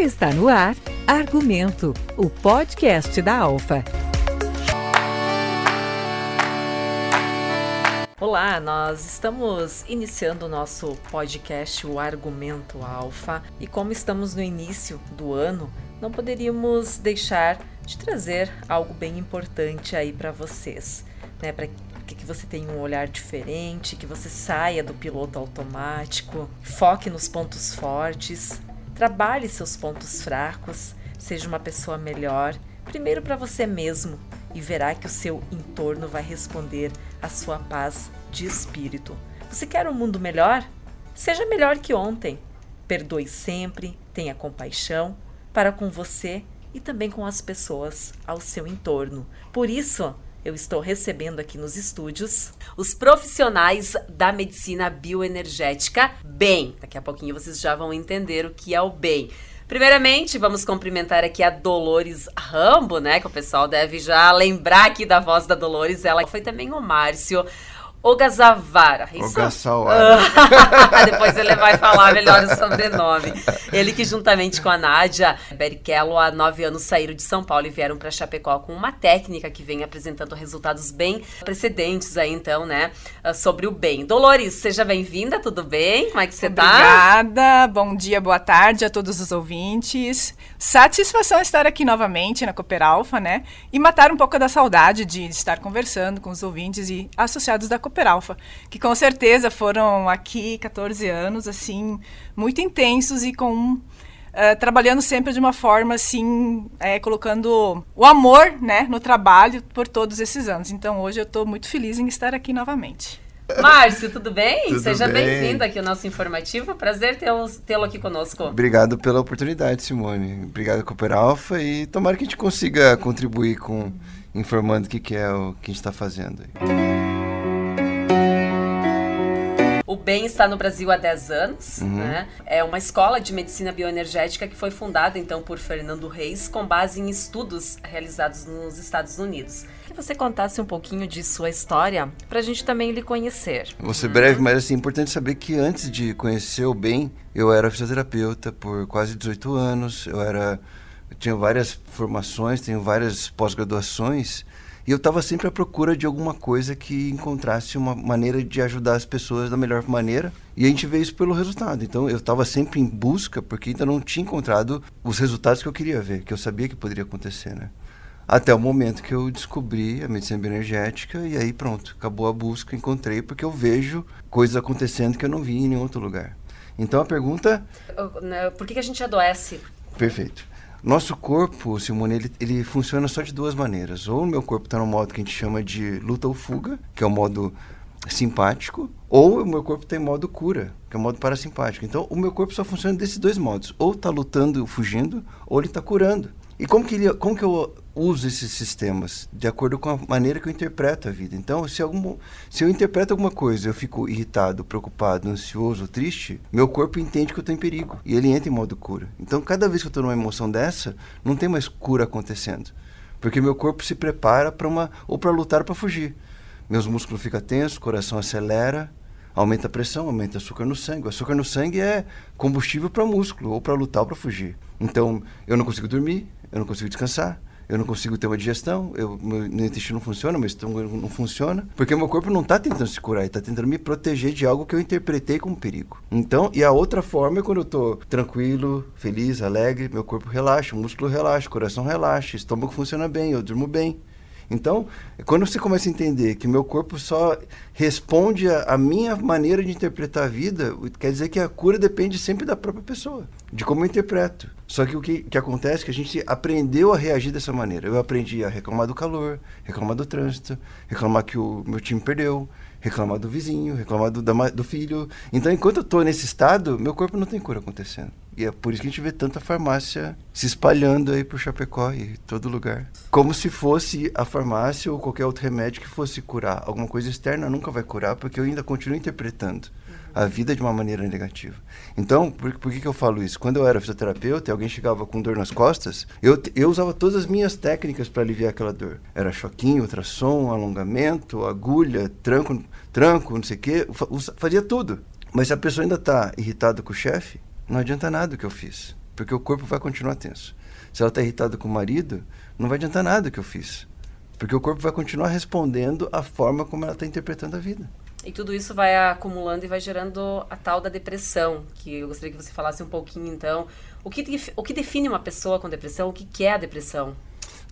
Está no ar Argumento, o podcast da Alfa. Olá, nós estamos iniciando o nosso podcast O Argumento Alfa e como estamos no início do ano, não poderíamos deixar de trazer algo bem importante aí para vocês, né? Para que você tenha um olhar diferente, que você saia do piloto automático, foque nos pontos fortes, trabalhe seus pontos fracos, seja uma pessoa melhor, primeiro para você mesmo e verá que o seu entorno vai responder à sua paz de espírito. Você quer um mundo melhor? Seja melhor que ontem. Perdoe sempre, tenha compaixão para com você e também com as pessoas ao seu entorno. Por isso, eu estou recebendo aqui nos estúdios os profissionais da medicina bioenergética BEM. Daqui a pouquinho vocês já vão entender o que é o BEM. Primeiramente, vamos cumprimentar aqui a Dolores Rambo, né? Que o pessoal deve já lembrar aqui da voz da Dolores. Ela foi também o Márcio. Ogazavara. Ogasawara. Depois ele vai falar melhor o sobrenome. Ele que juntamente com a Nádia Berichello, há nove anos saíram de São Paulo e vieram para Chapecó com uma técnica que vem apresentando resultados bem precedentes aí, então, né, sobre o bem. Dolores, seja bem-vinda, tudo bem? Como é que você Obrigada. tá? Obrigada, bom dia, boa tarde a todos os ouvintes. Satisfação estar aqui novamente na Cooper Alpha, né, e matar um pouco da saudade de estar conversando com os ouvintes e associados da Cooper Super Alpha, que com certeza foram aqui 14 anos, assim, muito intensos e com Uh, trabalhando sempre de uma forma assim, é, colocando o amor né, no trabalho por todos esses anos. Então hoje eu estou muito feliz em estar aqui novamente. Márcio, tudo bem? Tudo Seja bem. bem-vindo aqui ao nosso informativo. Prazer tê-lo tê aqui conosco. Obrigado pela oportunidade, Simone. Obrigado, Cooper Alpha. E tomara que a gente consiga contribuir com informando o que, que é o que a gente está fazendo. Aí. O BEM está no Brasil há 10 anos, Uhum. né? É uma escola de medicina bioenergética que foi fundada então por Fernando Reis com base em estudos realizados nos Estados Unidos. Que você contasse um pouquinho de sua história para a gente também lhe conhecer. Vou ser breve, mas assim, é importante saber que antes de conhecer o bem, eu era fisioterapeuta por quase 18 anos, eu era eu tinha várias formações, tenho várias pós-graduações, e eu estava sempre à procura de alguma coisa que encontrasse uma maneira de ajudar as pessoas da melhor maneira. E a gente vê isso pelo resultado. Então eu estava sempre em busca, porque ainda não tinha encontrado os resultados que eu queria ver, que eu sabia que poderia acontecer, né? Até o momento que eu descobri a medicina bioenergética e aí pronto, acabou a busca, encontrei, porque eu vejo coisas acontecendo que eu não vi em nenhum outro lugar. Então a pergunta. né, Por que, que a gente adoece? Perfeito. Nosso corpo, Simone, ele, ele funciona só de duas maneiras. Ou o meu corpo está no modo que a gente chama de luta ou fuga, que é o modo simpático, ou o meu corpo tem modo cura, que é o modo parasimpático. Então, o meu corpo só funciona desses dois modos. Ou está lutando, fugindo, ou ele está curando. E como que, ele, como que eu uso esses sistemas? De acordo com a maneira que eu interpreto a vida. Então, se, algum, se eu interpreto alguma coisa, eu fico irritado, preocupado, ansioso, triste, meu corpo entende que eu estou em perigo. E ele entra em modo cura. Então, cada vez que eu estou numa emoção dessa, não tem mais cura acontecendo. Porque meu corpo se prepara para uma. ou para lutar para fugir. Meus músculos ficam tensos, o coração acelera, aumenta a pressão, aumenta o açúcar no sangue. O açúcar no sangue é combustível para músculo, ou para lutar ou para fugir. Então, eu não consigo dormir, eu não consigo descansar, eu não consigo ter uma digestão, eu, meu, meu intestino não funciona, meu estômago não funciona, porque meu corpo não está tentando se curar, está tentando me proteger de algo que eu interpretei como perigo. Então, e a outra forma é quando eu estou tranquilo, feliz, alegre, meu corpo relaxa, o músculo relaxa, o coração relaxa, o estômago funciona bem, eu durmo bem. Então, quando você começa a entender que meu corpo só responde à minha maneira de interpretar a vida, quer dizer que a cura depende sempre da própria pessoa, de como eu interpreto. Só que o que, que acontece é que a gente aprendeu a reagir dessa maneira. Eu aprendi a reclamar do calor, reclamar do trânsito, reclamar que o meu time perdeu, reclamar do vizinho, reclamar do, da, do filho. Então, enquanto eu estou nesse estado, meu corpo não tem cura acontecendo. E é por isso que a gente vê tanta farmácia se espalhando aí por Chapecó e todo lugar. Como se fosse a farmácia ou qualquer outro remédio que fosse curar. Alguma coisa externa nunca vai curar, porque eu ainda continuo interpretando a vida de uma maneira negativa. Então, por, por que, que eu falo isso? Quando eu era fisioterapeuta e alguém chegava com dor nas costas, eu, eu usava todas as minhas técnicas para aliviar aquela dor. Era choquinho, ultrassom, alongamento, agulha, tranco, tranco, não sei o quê, fazia tudo. Mas se a pessoa ainda está irritada com o chefe, não adianta nada o que eu fiz. porque o corpo vai continuar tenso. Se ela está irritada com o marido, não vai adiantar nada o que eu fiz. Porque o corpo vai continuar respondendo a forma como ela está interpretando a vida. E tudo isso vai acumulando e vai gerando a tal da depressão, que eu gostaria que você falasse um pouquinho, então. O que, o que define uma pessoa com depressão? O que, que é a depressão?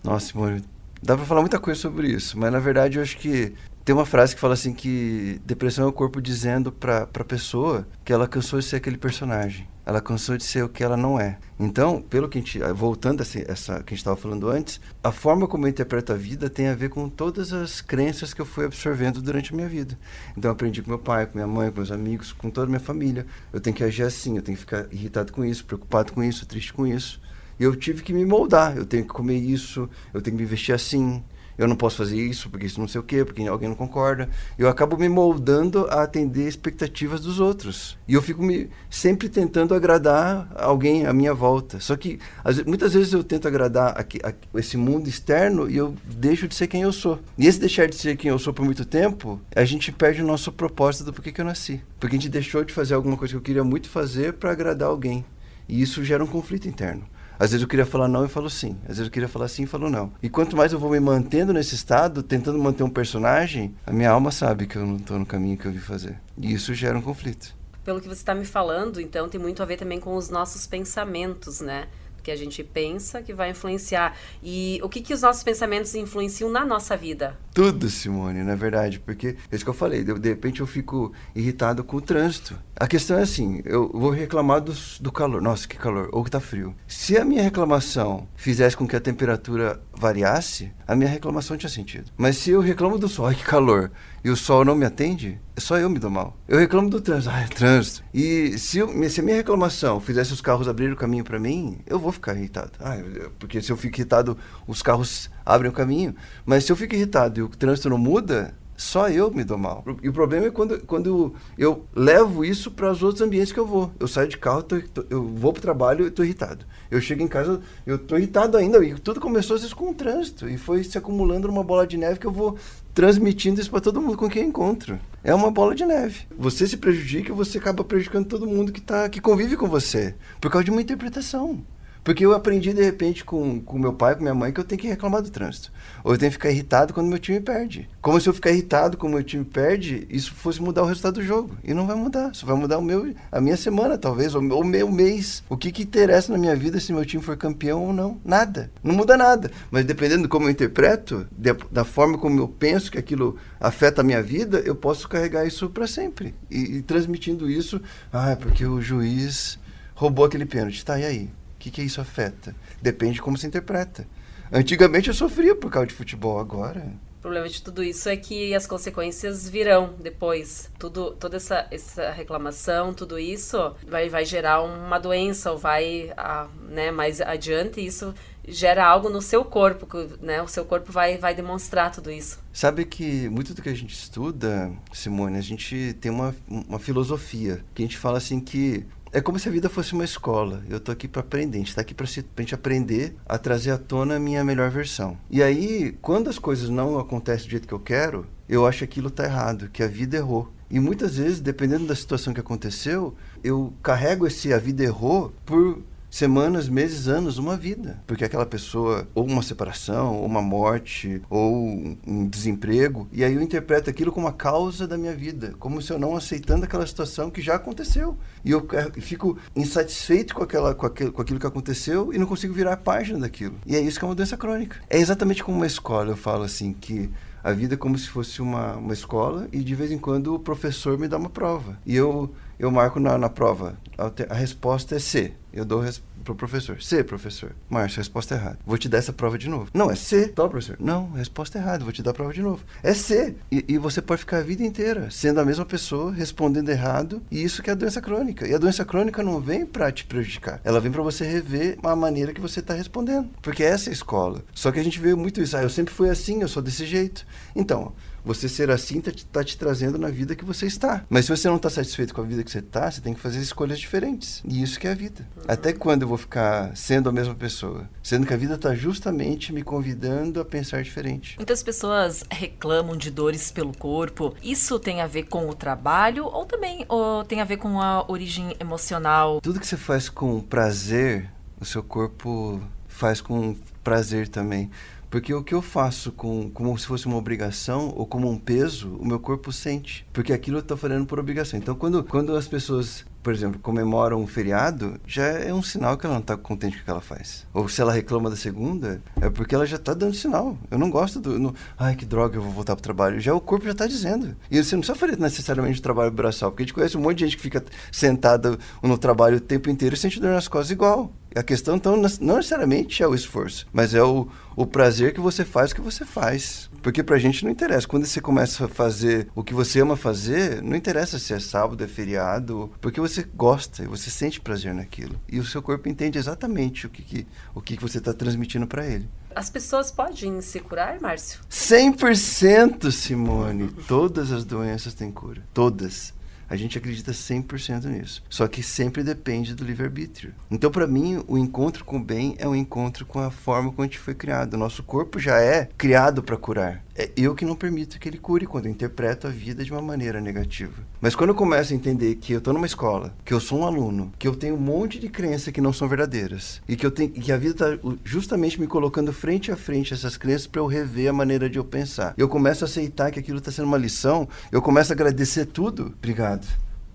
Nossa, Simone, dá para falar muita coisa sobre isso, mas na verdade eu acho que tem uma frase que fala assim que depressão é o corpo dizendo para a pessoa que ela cansou de ser aquele personagem. Ela cansou de ser o que ela não é. Então, pelo que a gente, voltando a essa que a gente estava falando antes, a forma como eu interpreto a vida tem a ver com todas as crenças que eu fui absorvendo durante a minha vida. Então, eu aprendi com meu pai, com minha mãe, com meus amigos, com toda a minha família. Eu tenho que agir assim, eu tenho que ficar irritado com isso, preocupado com isso, triste com isso. E eu tive que me moldar. Eu tenho que comer isso, eu tenho que me vestir assim, eu não posso fazer isso porque isso não sei o quê, porque alguém não concorda. Eu acabo me moldando a atender expectativas dos outros. E eu fico me, sempre tentando agradar alguém à minha volta. Só que as, muitas vezes eu tento agradar a, a, esse mundo externo e eu deixo de ser quem eu sou. E esse deixar de ser quem eu sou por muito tempo, a gente perde o nosso propósito do porquê que eu nasci. Porque a gente deixou de fazer alguma coisa que eu queria muito fazer para agradar alguém. E isso gera um conflito interno. Às vezes eu queria falar não e falo sim. Às vezes eu queria falar sim e falo não. E quanto mais eu vou me mantendo nesse estado, tentando manter um personagem, a minha alma sabe que eu não estou no caminho que eu vim fazer. E isso gera um conflito. Pelo que você está me falando, então tem muito a ver também com os nossos pensamentos, né? Que a gente pensa que vai influenciar. E o que, que os nossos pensamentos influenciam na nossa vida? Tudo, Simone, na verdade, porque é isso que eu falei, de, de repente eu fico irritado com o trânsito. A questão é assim, eu vou reclamar do, do calor. Nossa, que calor, ou que tá frio. Se a minha reclamação fizesse com que a temperatura variasse, a minha reclamação tinha sentido. Mas se eu reclamo do sol, ai que calor, e o sol não me atende, só eu me dou mal. Eu reclamo do trânsito, ah, é trânsito. E se, eu, se a minha reclamação fizesse os carros abrirem o caminho para mim, eu vou ficar irritado. Ah, porque se eu fico irritado, os carros abrem o caminho. Mas se eu fico irritado e o trânsito não muda, só eu me dou mal. E o problema é quando, quando eu levo isso para os outros ambientes que eu vou. Eu saio de carro, tô, tô, eu vou para o trabalho e estou irritado. Eu chego em casa, eu estou irritado ainda. E tudo começou às vezes com o trânsito. E foi se acumulando numa bola de neve que eu vou transmitindo isso para todo mundo com quem encontro. É uma bola de neve. Você se prejudica e você acaba prejudicando todo mundo que, tá, que convive com você. Por causa de uma interpretação. Porque eu aprendi de repente com, com meu pai, com minha mãe, que eu tenho que reclamar do trânsito. Ou eu tenho que ficar irritado quando meu time perde. Como se eu ficar irritado quando meu time perde, isso fosse mudar o resultado do jogo. E não vai mudar. Isso vai mudar o meu, a minha semana, talvez, ou o meu mês. O que, que interessa na minha vida se meu time for campeão ou não? Nada. Não muda nada. Mas dependendo de como eu interpreto, de, da forma como eu penso que aquilo afeta a minha vida, eu posso carregar isso para sempre. E, e transmitindo isso, ah, é porque o juiz roubou aquele pênalti. Tá, e aí? O que, que isso afeta? Depende de como se interpreta. Antigamente eu sofria por causa de futebol, agora. O problema de tudo isso é que as consequências virão depois. Tudo, toda essa, essa reclamação, tudo isso vai, vai gerar uma doença ou vai a, né, mais adiante isso gera algo no seu corpo, né? O seu corpo vai, vai demonstrar tudo isso. Sabe que muito do que a gente estuda, Simone, a gente tem uma, uma filosofia que a gente fala assim que é como se a vida fosse uma escola. Eu tô aqui para aprender. A gente tá aqui para gente aprender a trazer à tona a minha melhor versão. E aí, quando as coisas não acontecem do jeito que eu quero, eu acho que aquilo tá errado, que a vida errou. E muitas vezes, dependendo da situação que aconteceu, eu carrego esse a vida errou por semanas, meses, anos, uma vida. Porque aquela pessoa, ou uma separação, ou uma morte, ou um desemprego, e aí eu interpreto aquilo como a causa da minha vida, como se eu não aceitando aquela situação que já aconteceu. E eu fico insatisfeito com, aquela, com, aquilo, com aquilo que aconteceu e não consigo virar a página daquilo. E é isso que é uma doença crônica. É exatamente como uma escola, eu falo assim, que a vida é como se fosse uma, uma escola e de vez em quando o professor me dá uma prova. E eu, eu marco na, na prova, a, a resposta é C. Eu dou para o professor. C, professor. Márcio, resposta errada. Vou te dar essa prova de novo. Não, é C. Tá, professor. Não, resposta errada. Vou te dar a prova de novo. É C. E, e, você pode ficar a vida inteira sendo a mesma pessoa, respondendo errado. E isso que é a doença crônica. E a doença crônica não vem para te prejudicar. Ela vem para você rever a maneira que você está respondendo. Porque essa é a escola. Só que a gente vê muito isso. Ah, eu sempre fui assim, eu sou desse jeito. Então, você ser assim está te, tá te, trazendo na vida que você está. Mas se você não está satisfeito com a vida que você está, você tem que fazer escolhas diferentes. E isso que é a vida. Até quando eu vou ficar sendo a mesma pessoa? Sendo que a vida está justamente me convidando a pensar diferente. Muitas pessoas reclamam de dores pelo corpo. Isso tem a ver com o trabalho ou também ou tem a ver com a origem emocional? Tudo que você faz com prazer o seu corpo faz com prazer também. Porque o que eu faço com, como se fosse uma obrigação ou como um peso, o meu corpo sente. Porque aquilo eu estou fazendo por obrigação. Então, quando, quando as pessoas por exemplo, comemora um feriado, já é um sinal que ela não está contente com o que ela faz. Ou se ela reclama da segunda, é porque ela já está dando sinal. Eu não gosto do. No, Ai, que droga, eu vou voltar para o trabalho. Já o corpo já está dizendo. E você não precisa fazer necessariamente o trabalho braçal, porque a gente conhece um monte de gente que fica sentada no trabalho o tempo inteiro e sente dor nas costas igual. A questão, então, não necessariamente é o esforço, mas é o, o prazer que você faz o que você faz. Porque pra gente não interessa. Quando você começa a fazer o que você ama fazer, não interessa se é sábado, é feriado, porque você gosta e você sente prazer naquilo. E o seu corpo entende exatamente o que, que o que, que você está transmitindo para ele. As pessoas podem se curar, Márcio? 100%, Simone. Todas as doenças têm cura. Todas. A gente acredita 100% nisso. Só que sempre depende do livre-arbítrio. Então, para mim, o encontro com o bem é um encontro com a forma como a gente foi criado. O nosso corpo já é criado para curar. É eu que não permito que ele cure quando eu interpreto a vida de uma maneira negativa. Mas quando eu começo a entender que eu estou numa escola, que eu sou um aluno, que eu tenho um monte de crenças que não são verdadeiras e que eu tenho que a vida está justamente me colocando frente a frente essas crenças para eu rever a maneira de eu pensar. Eu começo a aceitar que aquilo está sendo uma lição, eu começo a agradecer tudo. Obrigado.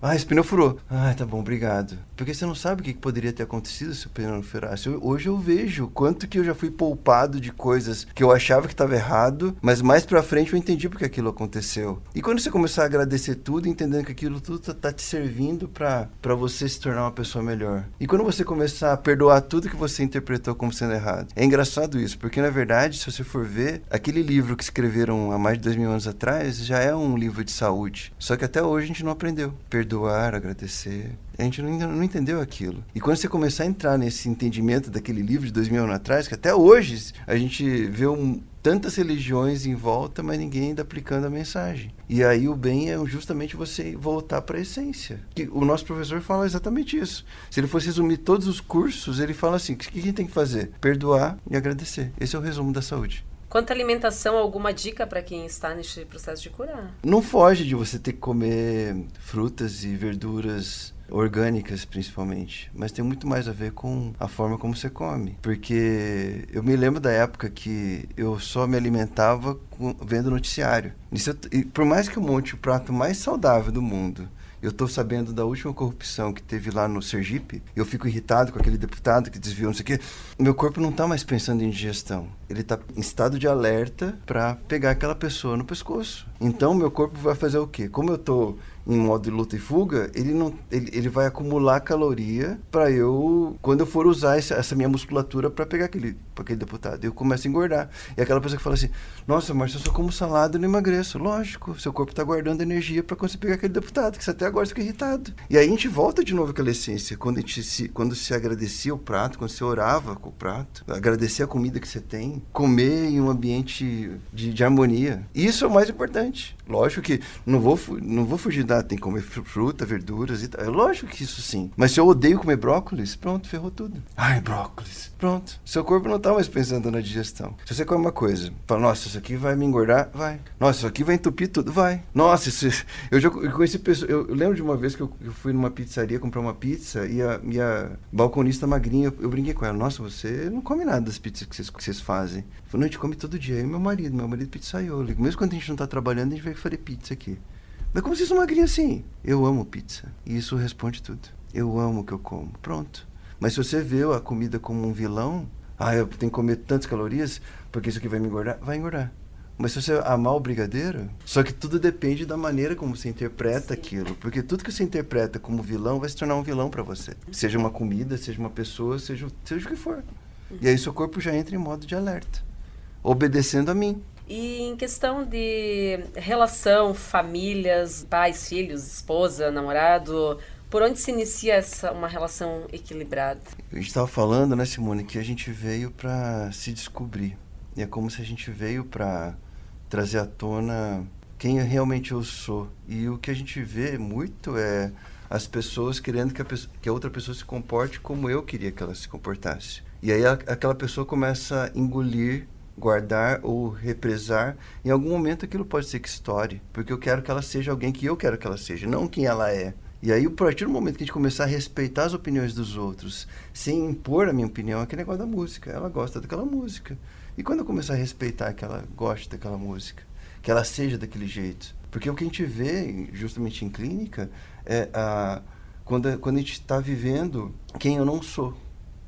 Ah, esse pneu furou. Ah, tá bom, obrigado. Porque você não sabe o que poderia ter acontecido se o pneu não furasse. hoje eu vejo quanto que eu já fui poupado de coisas que eu achava que estava errado, mas mais pra frente eu entendi porque aquilo aconteceu. E quando você começar a agradecer tudo, entendendo que aquilo tudo tá, tá te servindo para você se tornar uma pessoa melhor. E quando você começar a perdoar tudo que você interpretou como sendo errado. É engraçado isso, porque na verdade, se você for ver, aquele livro que escreveram há mais de dois mil anos atrás já é um livro de saúde. Só que até hoje a gente não aprendeu. Perdoar perdoar, agradecer. A gente não, não entendeu aquilo. E quando você começar a entrar nesse entendimento daquele livro de dois mil anos atrás, que até hoje a gente vê um, tantas religiões em volta, mas ninguém ainda aplicando a mensagem. E aí o bem é justamente você voltar para a essência. O nosso professor fala exatamente isso. Se ele fosse resumir todos os cursos, ele fala assim: o que a gente tem que fazer? Perdoar e agradecer. Esse é o resumo da saúde. Quanto à alimentação, alguma dica para quem está neste processo de curar? Não foge de você ter que comer frutas e verduras orgânicas principalmente, mas tem muito mais a ver com a forma como você come, porque eu me lembro da época que eu só me alimentava com, vendo noticiário. Isso, e por mais que eu monte o prato mais saudável do mundo, eu estou sabendo da última corrupção que teve lá no Sergipe. Eu fico irritado com aquele deputado que desviou, não sei o quê. Meu corpo não está mais pensando em digestão. Ele está em estado de alerta para pegar aquela pessoa no pescoço. Então, meu corpo vai fazer o quê? Como eu estou em modo de luta e fuga, ele não ele, ele vai acumular caloria para eu quando eu for usar essa, essa minha musculatura para pegar aquele aquele deputado. Eu começo a engordar. E aquela pessoa que fala assim: "Nossa, mas eu só como salada e não emagreço". Lógico, seu corpo está guardando energia para conseguir pegar aquele deputado que você até agora fica irritado. E aí a gente volta de novo àquela essência, quando a gente se quando se agradecia o prato, quando você orava com o prato, agradecer a comida que você tem, comer em um ambiente de, de harmonia. Isso é o mais importante. Lógico que não vou não vou fugir da tem que comer fruta, verduras e tal. É lógico que isso sim. Mas se eu odeio comer brócolis, pronto, ferrou tudo. Ai, brócolis. Pronto. Seu corpo não está mais pensando na digestão. Se você come uma coisa, fala, nossa, isso aqui vai me engordar, vai. Nossa, isso aqui vai entupir tudo, vai. Nossa, isso, eu já conheci pessoas. Eu, eu, lembro de uma vez que eu, eu, fui numa pizzaria comprar uma pizza e a minha balconista magrinha, eu, eu brinquei com ela, nossa, você não come nada das pizzas que vocês, fazem. Eu falei, não, a gente come todo dia. Aí meu marido, meu marido pizzaiolo. Mesmo quando a gente não está trabalhando, a gente vai fazer pizza aqui. Mas como vocês são magrinhos assim? Eu amo pizza. E isso responde tudo. Eu amo o que eu como. Pronto. Mas se você vê a comida como um vilão, ah, eu tenho que comer tantas calorias porque isso aqui vai me engordar, vai engordar. Mas se você amar o brigadeiro, só que tudo depende da maneira como você interpreta Sim. aquilo. Porque tudo que você interpreta como vilão vai se tornar um vilão para você. Seja uma comida, seja uma pessoa, seja, seja o que for. E aí seu corpo já entra em modo de alerta, obedecendo a mim. E em questão de relação, famílias, pais, filhos, esposa, namorado, por onde se inicia essa uma relação equilibrada? A gente estava falando, né, Simone, que a gente veio para se descobrir. E é como se a gente veio para trazer à tona quem realmente eu sou. E o que a gente vê muito é as pessoas querendo que a, pessoa, que a outra pessoa se comporte como eu queria que ela se comportasse. E aí a, aquela pessoa começa a engolir guardar ou represar, em algum momento aquilo pode ser que estoure, porque eu quero que ela seja alguém que eu quero que ela seja, não quem ela é. E aí, a partir do momento que a gente começar a respeitar as opiniões dos outros, sem impor a minha opinião, é aquele negócio da música. Ela gosta daquela música. E quando eu começar a respeitar que ela goste daquela música, que ela seja daquele jeito. Porque o que a gente vê, justamente em clínica, é a, quando, quando a gente está vivendo quem eu não sou.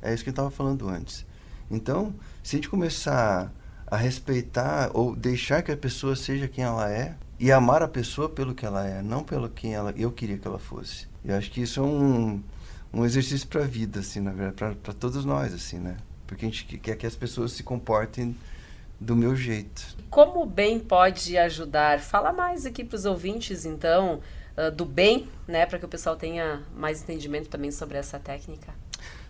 É isso que eu estava falando antes. Então, se a gente começar a respeitar ou deixar que a pessoa seja quem ela é, e amar a pessoa pelo que ela é, não pelo quem ela, eu queria que ela fosse. Eu acho que isso é um, um exercício para a vida, assim, na verdade, para todos nós, assim, né? Porque a gente quer que as pessoas se comportem do meu jeito. Como o bem pode ajudar? Fala mais aqui para os ouvintes, então, uh, do bem, né, para que o pessoal tenha mais entendimento também sobre essa técnica.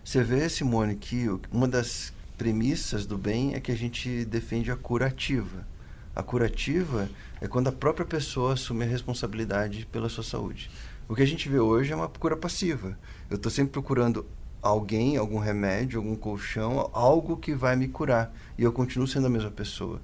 Você vê, Simone, que uma das premissas do bem é que a gente defende a curativa. A curativa é quando a própria pessoa assume a responsabilidade pela sua saúde. O que a gente vê hoje é uma cura passiva. Eu estou sempre procurando alguém, algum remédio, algum colchão, algo que vai me curar. E eu continuo sendo a mesma pessoa.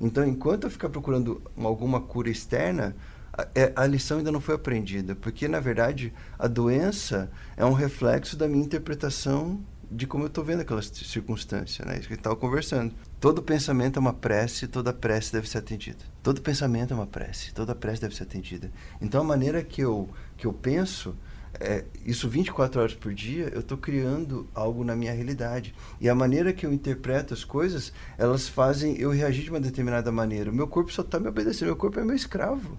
Então, enquanto eu ficar procurando alguma cura externa, a, é, a, lição ainda não foi aprendida. Porque, na verdade, a doença é um reflexo da minha interpretação de como eu estou vendo aquela circunstância, né? Isso que estava conversando. Todo pensamento é uma prece, toda prece deve ser atendida. Todo pensamento é uma prece, toda prece deve ser atendida. Então, a maneira que eu, que eu penso, é, isso 24 horas por dia, eu estou criando algo na minha realidade. E a maneira que eu interpreto as coisas, elas fazem eu reagir de uma determinada maneira. O meu corpo só está me obedecendo, meu corpo é meu escravo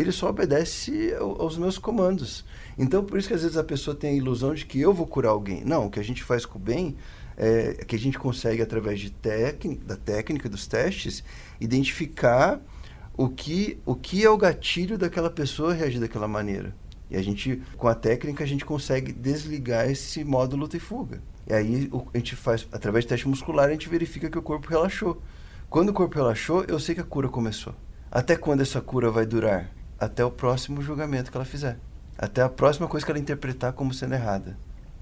ele só obedece aos meus comandos. Então, por isso que às vezes a pessoa tem a ilusão de que eu vou curar alguém. Não, o que a gente faz com o bem é que a gente consegue, através de técnica, da técnica, dos testes, identificar o que, o que é o gatilho daquela pessoa reagir daquela maneira. E a gente, com a técnica, a gente consegue desligar esse modo luta e fuga. E aí a gente faz, através de teste muscular, a gente verifica que o corpo relaxou. Quando o corpo relaxou, eu sei que a cura começou. Até quando essa cura vai durar? Até o próximo julgamento que ela fizer. Até a próxima coisa que ela interpretar como sendo errada.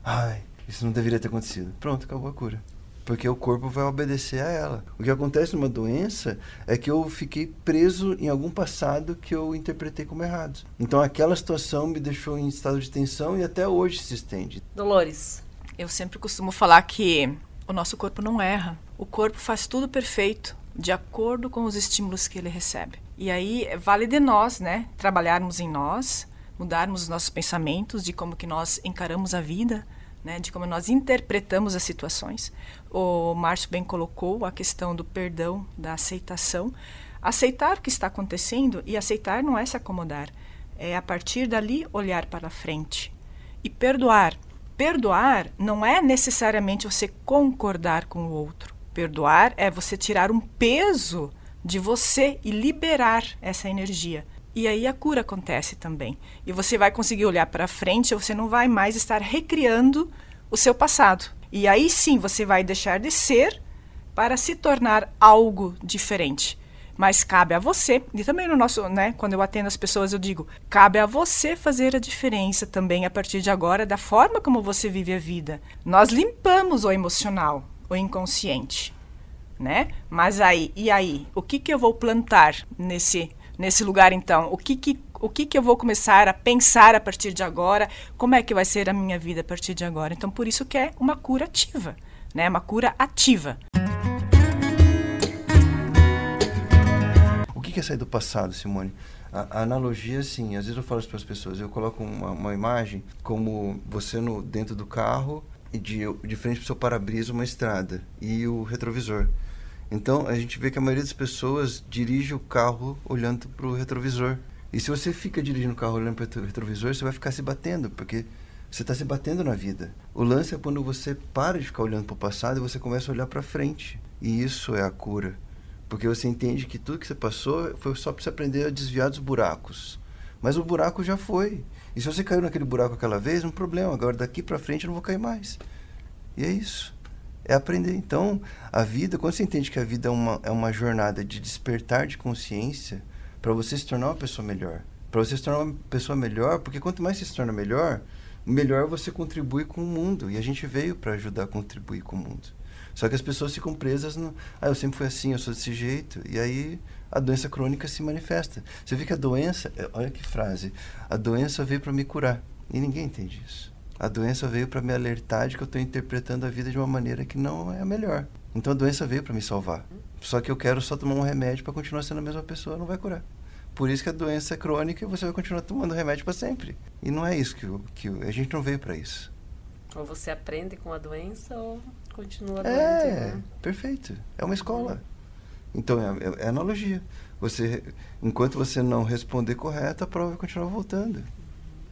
Ai, isso não deveria ter acontecido. Pronto, acabou a cura. Porque o corpo vai obedecer a ela. O que acontece numa doença é que eu fiquei preso em algum passado que eu interpretei como errado. Então aquela situação me deixou em estado de tensão e até hoje se estende. Dolores. Eu sempre costumo falar que o nosso corpo não erra. O corpo faz tudo perfeito, de acordo com os estímulos que ele recebe. E aí vale de nós, né, trabalharmos em nós, mudarmos os nossos pensamentos de como que nós encaramos a vida, né, de como nós interpretamos as situações. O Márcio bem colocou a questão do perdão, da aceitação. Aceitar o que está acontecendo e aceitar não é se acomodar, é a partir dali olhar para frente e perdoar. Perdoar não é necessariamente você concordar com o outro. Perdoar é você tirar um peso de você e liberar essa energia. E aí a cura acontece também. E você vai conseguir olhar para frente, você não vai mais estar recriando o seu passado. E aí sim você vai deixar de ser para se tornar algo diferente. Mas cabe a você, e também no nosso, né, quando eu atendo as pessoas, eu digo, cabe a você fazer a diferença também a partir de agora da forma como você vive a vida. Nós limpamos o emocional, o inconsciente né? Mas aí, e aí, o que que eu vou plantar nesse nesse lugar então? O que que o que que eu vou começar a pensar a partir de agora? Como é que vai ser a minha vida a partir de agora? Então, por isso que é uma cura ativa, né? Uma cura ativa. O que é sair do passado, Simone? A, a, analogia, assim, às vezes eu falo isso para as pessoas, eu coloco uma, uma, imagem como você no, dentro do carro de, de frente para o seu para-brisa uma estrada e o retrovisor. Então, a gente vê que a maioria das pessoas dirige o carro olhando para o retrovisor. E se você fica dirigindo o carro olhando para o retrovisor, você vai ficar se batendo, porque você está se batendo na vida. O lance é quando você para de ficar olhando para o passado e você começa a olhar para frente. E isso é a cura. Porque você entende que tudo que você passou foi só para você aprender a desviar dos buracos. Mas o buraco já foi. E se você caiu naquele buraco aquela vez, um problema. Agora daqui para frente eu não vou cair mais. E é isso é aprender. Então, a vida, quando você entende que a vida é uma, é uma jornada de despertar de consciência para você se tornar uma pessoa melhor. Para você se tornar uma pessoa melhor, porque quanto mais você se torna melhor, melhor você contribui com o mundo. E a gente veio para ajudar a contribuir com o mundo. Só que as pessoas ficam presas no. Ah, eu sempre fui assim, eu sou desse jeito. E aí a doença crônica se manifesta. Você vê que a doença. É, olha que frase. A doença veio para me curar. E ninguém entende isso. A doença veio para me alertar de que eu estou interpretando a vida de uma maneira que não é a melhor. Então a doença veio para me salvar. Só que eu quero só tomar um remédio para continuar sendo a mesma pessoa, não vai curar. Por isso que a doença é crônica e você vai continuar tomando remédio para sempre. E não é isso que, que a gente não veio para isso. Ou você aprende com a doença ou continua doente. É, né? perfeito. É uma escola. Então é, é, é analogia. Você, enquanto você não responder correto, a prova vai continuar voltando.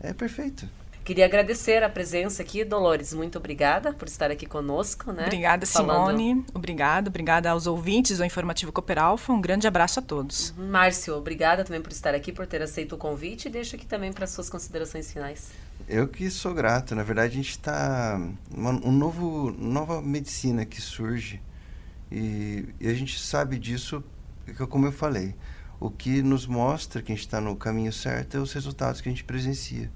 É perfeito. Queria agradecer a presença aqui, Dolores. Muito obrigada por estar aqui conosco, né? Obrigada, Simone. Falando... Obrigada, obrigada aos ouvintes do Informativo Cooperalfa. Um grande abraço a todos. Uhum. Márcio, obrigada também por estar aqui, por ter aceito o convite. E deixo aqui também para suas considerações finais. Eu que sou grato. Na verdade, a gente está uma um novo nova medicina que surge e, e a gente sabe disso, como eu falei. O que nos mostra que a gente está no caminho certo é os resultados que a gente presencia.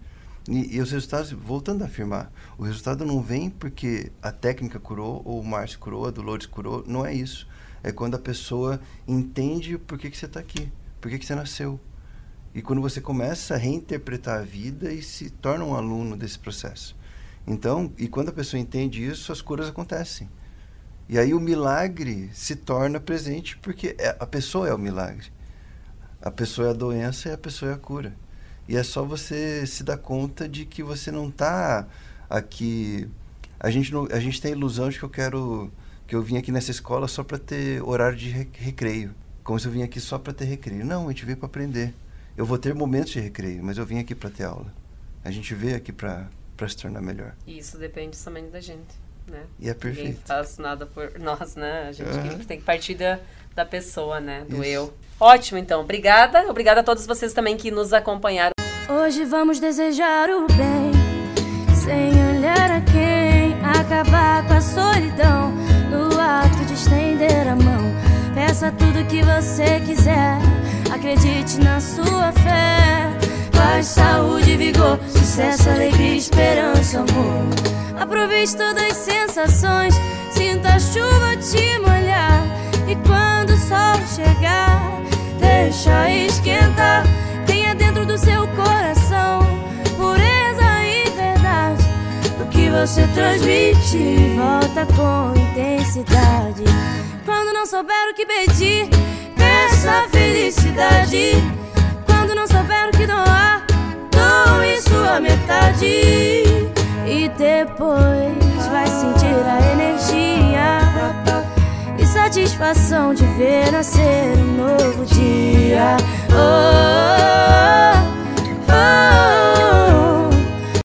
E, e, os resultados, voltando a afirmar, o resultado não vem porque a técnica curou, ou o Márcio curou, a Dolores curou, não é isso. É quando a pessoa entende por que, que você está aqui, por que, que você nasceu. E quando você começa a reinterpretar a vida e se torna um aluno desse processo. Então, e quando a pessoa entende isso, as curas acontecem. E aí o milagre se torna presente porque é, a pessoa é o milagre. A pessoa é a doença e a pessoa é a cura. E é só você se dar conta de que você não está aqui. A gente, não, a gente tem a ilusão de que eu quero. que eu vim aqui nessa escola só para ter horário de recreio. Como se eu vim aqui só para ter recreio. Não, a gente veio para aprender. Eu vou ter momentos de recreio, mas eu vim aqui para ter aula. A gente veio aqui para se tornar melhor. E isso depende somente da gente, né? E é perfeito. Ninguém faz nada por nós, né? A gente uhum. tem que partir da, da pessoa, né? Do isso. eu. Ótimo, então. Obrigada. Obrigada a todos vocês também que nos acompanharam. Hoje vamos desejar o bem, sem olhar a quem, acabar com a solidão, no ato de estender a mão. Peça tudo que você quiser, acredite na sua fé. Paz, saúde, vigor, sucesso, alegria, esperança, amor. Aproveite todas as sensações, sinta a chuva te molhar. E quando o sol chegar, deixa esquentar dentro do seu coração pureza e verdade. O que você transmite volta com intensidade. Quando não souber o que pedir, peça felicidade. Quando não souber o que doar, doe sua metade. E depois vai sentir a energia e satisfação de ver nascer um novo dia. oh. oh, oh.